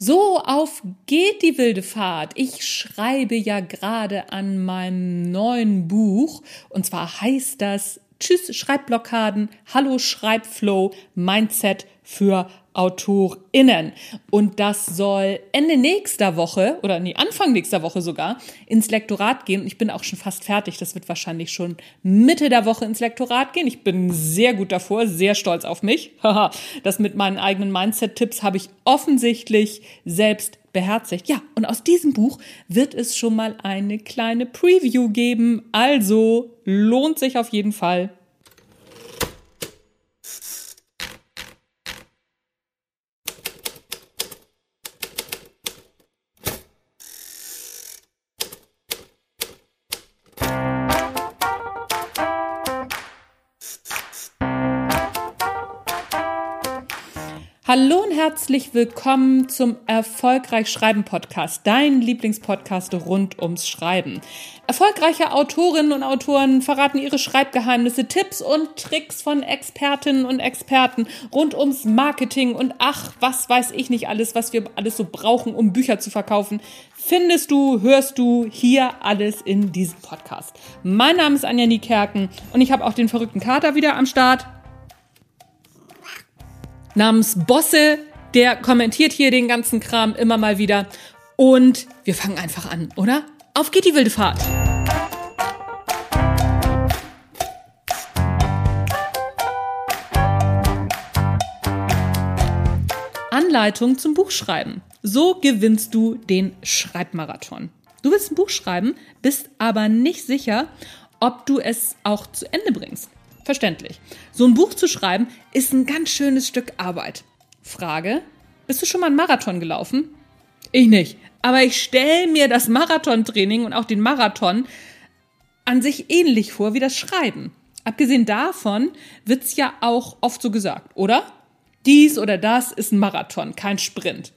So, auf geht die wilde Fahrt. Ich schreibe ja gerade an meinem neuen Buch. Und zwar heißt das Tschüss Schreibblockaden, Hallo Schreibflow, Mindset für AutorInnen. Und das soll Ende nächster Woche oder nee, Anfang nächster Woche sogar ins Lektorat gehen. Ich bin auch schon fast fertig. Das wird wahrscheinlich schon Mitte der Woche ins Lektorat gehen. Ich bin sehr gut davor, sehr stolz auf mich. das mit meinen eigenen Mindset-Tipps habe ich offensichtlich selbst beherzigt. Ja, und aus diesem Buch wird es schon mal eine kleine Preview geben. Also lohnt sich auf jeden Fall. Hallo und herzlich willkommen zum Erfolgreich Schreiben Podcast, dein Lieblingspodcast rund ums Schreiben. Erfolgreiche Autorinnen und Autoren verraten ihre Schreibgeheimnisse, Tipps und Tricks von Expertinnen und Experten rund ums Marketing und ach, was weiß ich nicht alles, was wir alles so brauchen, um Bücher zu verkaufen, findest du, hörst du hier alles in diesem Podcast. Mein Name ist Anja Niekerken und ich habe auch den verrückten Kater wieder am Start namens Bosse, der kommentiert hier den ganzen Kram immer mal wieder. Und wir fangen einfach an, oder? Auf geht die wilde Fahrt! Anleitung zum Buchschreiben. So gewinnst du den Schreibmarathon. Du willst ein Buch schreiben, bist aber nicht sicher, ob du es auch zu Ende bringst. Verständlich. So ein Buch zu schreiben ist ein ganz schönes Stück Arbeit. Frage: Bist du schon mal einen Marathon gelaufen? Ich nicht. Aber ich stelle mir das Marathontraining und auch den Marathon an sich ähnlich vor wie das Schreiben. Abgesehen davon wird's ja auch oft so gesagt, oder? Dies oder das ist ein Marathon, kein Sprint.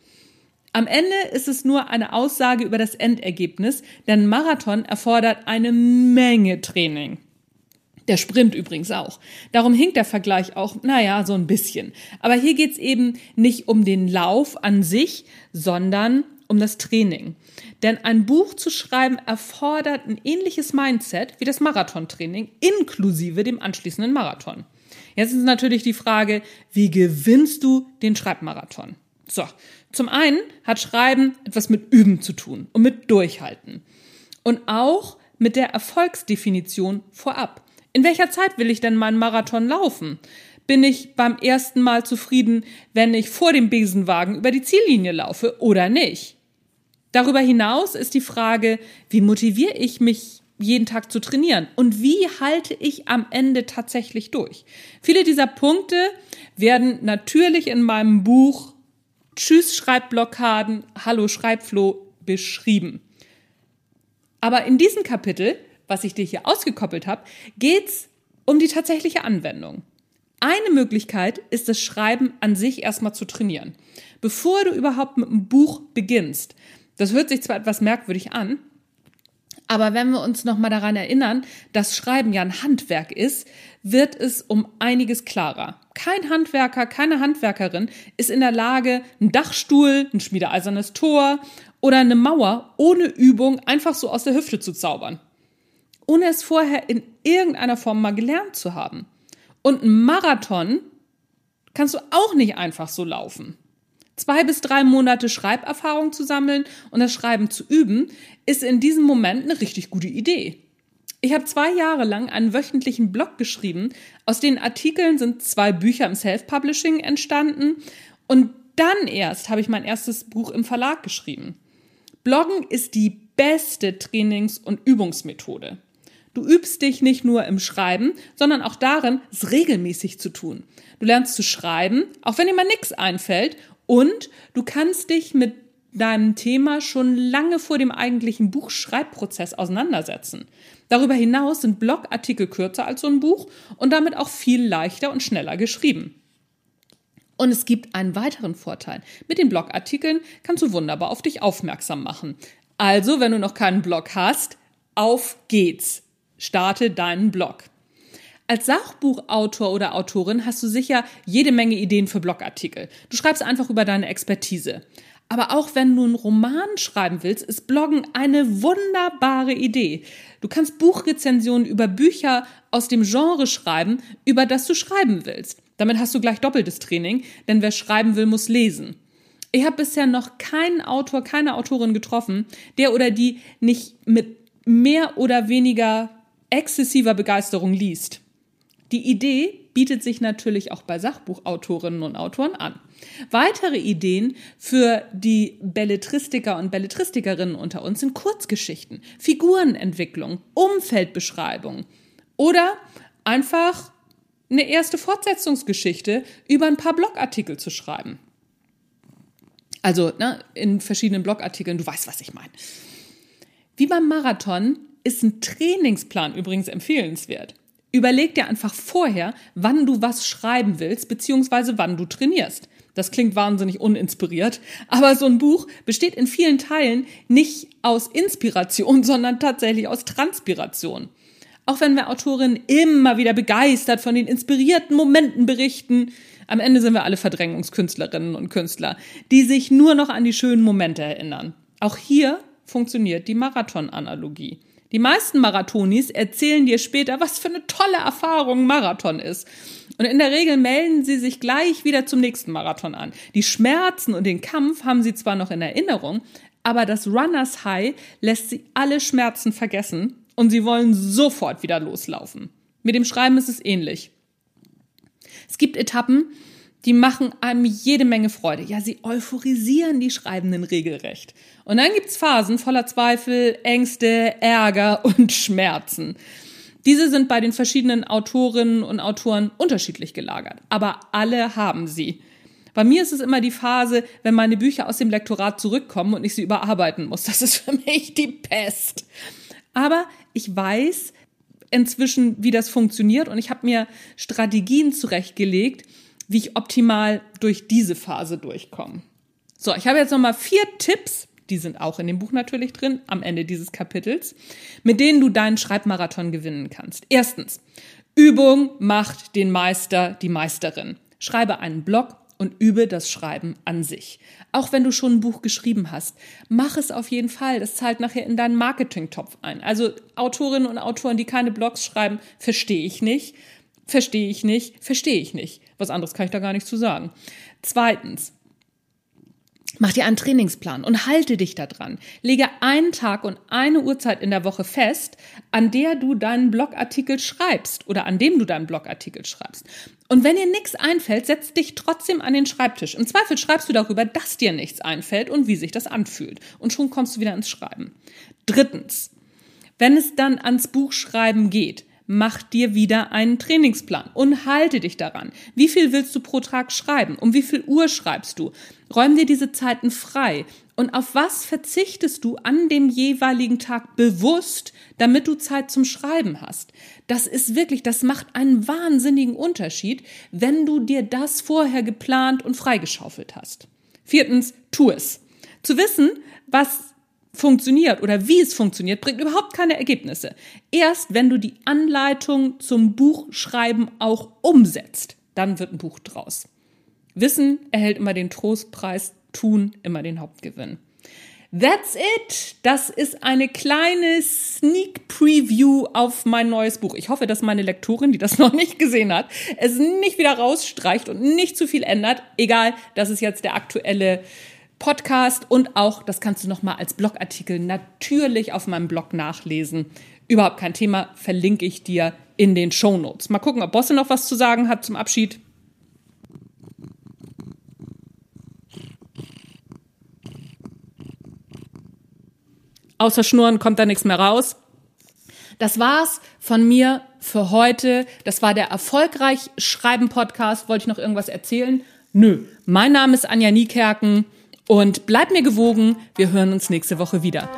Am Ende ist es nur eine Aussage über das Endergebnis, denn Marathon erfordert eine Menge Training. Der Sprint übrigens auch. Darum hinkt der Vergleich auch, naja, so ein bisschen. Aber hier geht's eben nicht um den Lauf an sich, sondern um das Training. Denn ein Buch zu schreiben erfordert ein ähnliches Mindset wie das Marathontraining, inklusive dem anschließenden Marathon. Jetzt ist natürlich die Frage, wie gewinnst du den Schreibmarathon? So, zum einen hat Schreiben etwas mit Üben zu tun und mit Durchhalten. Und auch mit der Erfolgsdefinition vorab. In welcher Zeit will ich denn meinen Marathon laufen? Bin ich beim ersten Mal zufrieden, wenn ich vor dem Besenwagen über die Ziellinie laufe oder nicht? Darüber hinaus ist die Frage, wie motiviere ich mich jeden Tag zu trainieren und wie halte ich am Ende tatsächlich durch? Viele dieser Punkte werden natürlich in meinem Buch Tschüss Schreibblockaden, Hallo Schreibfloh beschrieben. Aber in diesem Kapitel was ich dir hier ausgekoppelt habe, geht's um die tatsächliche Anwendung. Eine Möglichkeit ist das Schreiben an sich erstmal zu trainieren. Bevor du überhaupt mit einem Buch beginnst, das hört sich zwar etwas merkwürdig an, aber wenn wir uns nochmal daran erinnern, dass Schreiben ja ein Handwerk ist, wird es um einiges klarer. Kein Handwerker, keine Handwerkerin ist in der Lage, einen Dachstuhl, ein schmiedeeisernes Tor oder eine Mauer ohne Übung einfach so aus der Hüfte zu zaubern ohne es vorher in irgendeiner Form mal gelernt zu haben. Und ein Marathon kannst du auch nicht einfach so laufen. Zwei bis drei Monate Schreiberfahrung zu sammeln und das Schreiben zu üben, ist in diesem Moment eine richtig gute Idee. Ich habe zwei Jahre lang einen wöchentlichen Blog geschrieben. Aus den Artikeln sind zwei Bücher im Self-Publishing entstanden und dann erst habe ich mein erstes Buch im Verlag geschrieben. Bloggen ist die beste Trainings- und Übungsmethode. Du übst dich nicht nur im Schreiben, sondern auch darin, es regelmäßig zu tun. Du lernst zu schreiben, auch wenn dir mal nichts einfällt, und du kannst dich mit deinem Thema schon lange vor dem eigentlichen Buchschreibprozess auseinandersetzen. Darüber hinaus sind Blogartikel kürzer als so ein Buch und damit auch viel leichter und schneller geschrieben. Und es gibt einen weiteren Vorteil. Mit den Blogartikeln kannst du wunderbar auf dich aufmerksam machen. Also, wenn du noch keinen Blog hast, auf geht's starte deinen Blog. Als Sachbuchautor oder Autorin hast du sicher jede Menge Ideen für Blogartikel. Du schreibst einfach über deine Expertise. Aber auch wenn du einen Roman schreiben willst, ist Bloggen eine wunderbare Idee. Du kannst Buchrezensionen über Bücher aus dem Genre schreiben, über das du schreiben willst. Damit hast du gleich doppeltes Training, denn wer schreiben will, muss lesen. Ich habe bisher noch keinen Autor, keine Autorin getroffen, der oder die nicht mit mehr oder weniger exzessiver Begeisterung liest. Die Idee bietet sich natürlich auch bei Sachbuchautorinnen und Autoren an. Weitere Ideen für die Belletristiker und Belletristikerinnen unter uns sind Kurzgeschichten, Figurenentwicklung, Umfeldbeschreibung oder einfach eine erste Fortsetzungsgeschichte über ein paar Blogartikel zu schreiben. Also ne, in verschiedenen Blogartikeln, du weißt, was ich meine. Wie beim Marathon ist ein Trainingsplan übrigens empfehlenswert. Überleg dir einfach vorher, wann du was schreiben willst, beziehungsweise wann du trainierst. Das klingt wahnsinnig uninspiriert, aber so ein Buch besteht in vielen Teilen nicht aus Inspiration, sondern tatsächlich aus Transpiration. Auch wenn wir Autorinnen immer wieder begeistert von den inspirierten Momenten berichten, am Ende sind wir alle Verdrängungskünstlerinnen und Künstler, die sich nur noch an die schönen Momente erinnern. Auch hier funktioniert die Marathon-Analogie. Die meisten Marathonis erzählen dir später, was für eine tolle Erfahrung Marathon ist. Und in der Regel melden sie sich gleich wieder zum nächsten Marathon an. Die Schmerzen und den Kampf haben sie zwar noch in Erinnerung, aber das Runners High lässt sie alle Schmerzen vergessen und sie wollen sofort wieder loslaufen. Mit dem Schreiben ist es ähnlich. Es gibt Etappen, die machen einem jede Menge Freude. Ja, sie euphorisieren die Schreibenden regelrecht. Und dann gibt's Phasen voller Zweifel, Ängste, Ärger und Schmerzen. Diese sind bei den verschiedenen Autorinnen und Autoren unterschiedlich gelagert, aber alle haben sie. Bei mir ist es immer die Phase, wenn meine Bücher aus dem Lektorat zurückkommen und ich sie überarbeiten muss. Das ist für mich die Pest. Aber ich weiß inzwischen, wie das funktioniert und ich habe mir Strategien zurechtgelegt, wie ich optimal durch diese Phase durchkomme. So, ich habe jetzt nochmal vier Tipps, die sind auch in dem Buch natürlich drin, am Ende dieses Kapitels, mit denen du deinen Schreibmarathon gewinnen kannst. Erstens, Übung macht den Meister, die Meisterin. Schreibe einen Blog und übe das Schreiben an sich. Auch wenn du schon ein Buch geschrieben hast, mach es auf jeden Fall. Das zahlt nachher in deinen Marketingtopf ein. Also Autorinnen und Autoren, die keine Blogs schreiben, verstehe ich nicht. Verstehe ich nicht, verstehe ich nicht. Was anderes kann ich da gar nicht zu sagen. Zweitens, Mach dir einen Trainingsplan und halte dich da dran. Lege einen Tag und eine Uhrzeit in der Woche fest, an der du deinen Blogartikel schreibst oder an dem du deinen Blogartikel schreibst. Und wenn dir nichts einfällt, setz dich trotzdem an den Schreibtisch. Im Zweifel schreibst du darüber, dass dir nichts einfällt und wie sich das anfühlt. Und schon kommst du wieder ins Schreiben. Drittens, wenn es dann ans Buchschreiben geht, mach dir wieder einen Trainingsplan und halte dich daran. Wie viel willst du pro Tag schreiben? Um wie viel Uhr schreibst du? Räum dir diese Zeiten frei. Und auf was verzichtest du an dem jeweiligen Tag bewusst, damit du Zeit zum Schreiben hast? Das ist wirklich, das macht einen wahnsinnigen Unterschied, wenn du dir das vorher geplant und freigeschaufelt hast. Viertens, tu es. Zu wissen, was funktioniert oder wie es funktioniert, bringt überhaupt keine Ergebnisse. Erst wenn du die Anleitung zum Buchschreiben auch umsetzt, dann wird ein Buch draus. Wissen erhält immer den Trostpreis, tun immer den Hauptgewinn. That's it. Das ist eine kleine Sneak Preview auf mein neues Buch. Ich hoffe, dass meine Lektorin, die das noch nicht gesehen hat, es nicht wieder rausstreicht und nicht zu viel ändert. Egal, das ist jetzt der aktuelle Podcast und auch, das kannst du nochmal als Blogartikel natürlich auf meinem Blog nachlesen. Überhaupt kein Thema, verlinke ich dir in den Show Notes. Mal gucken, ob Bosse noch was zu sagen hat zum Abschied. Außer Schnurren kommt da nichts mehr raus. Das war's von mir für heute. Das war der erfolgreich Schreiben Podcast. Wollte ich noch irgendwas erzählen? Nö. Mein Name ist Anja Niekerken. Und bleib mir gewogen, wir hören uns nächste Woche wieder.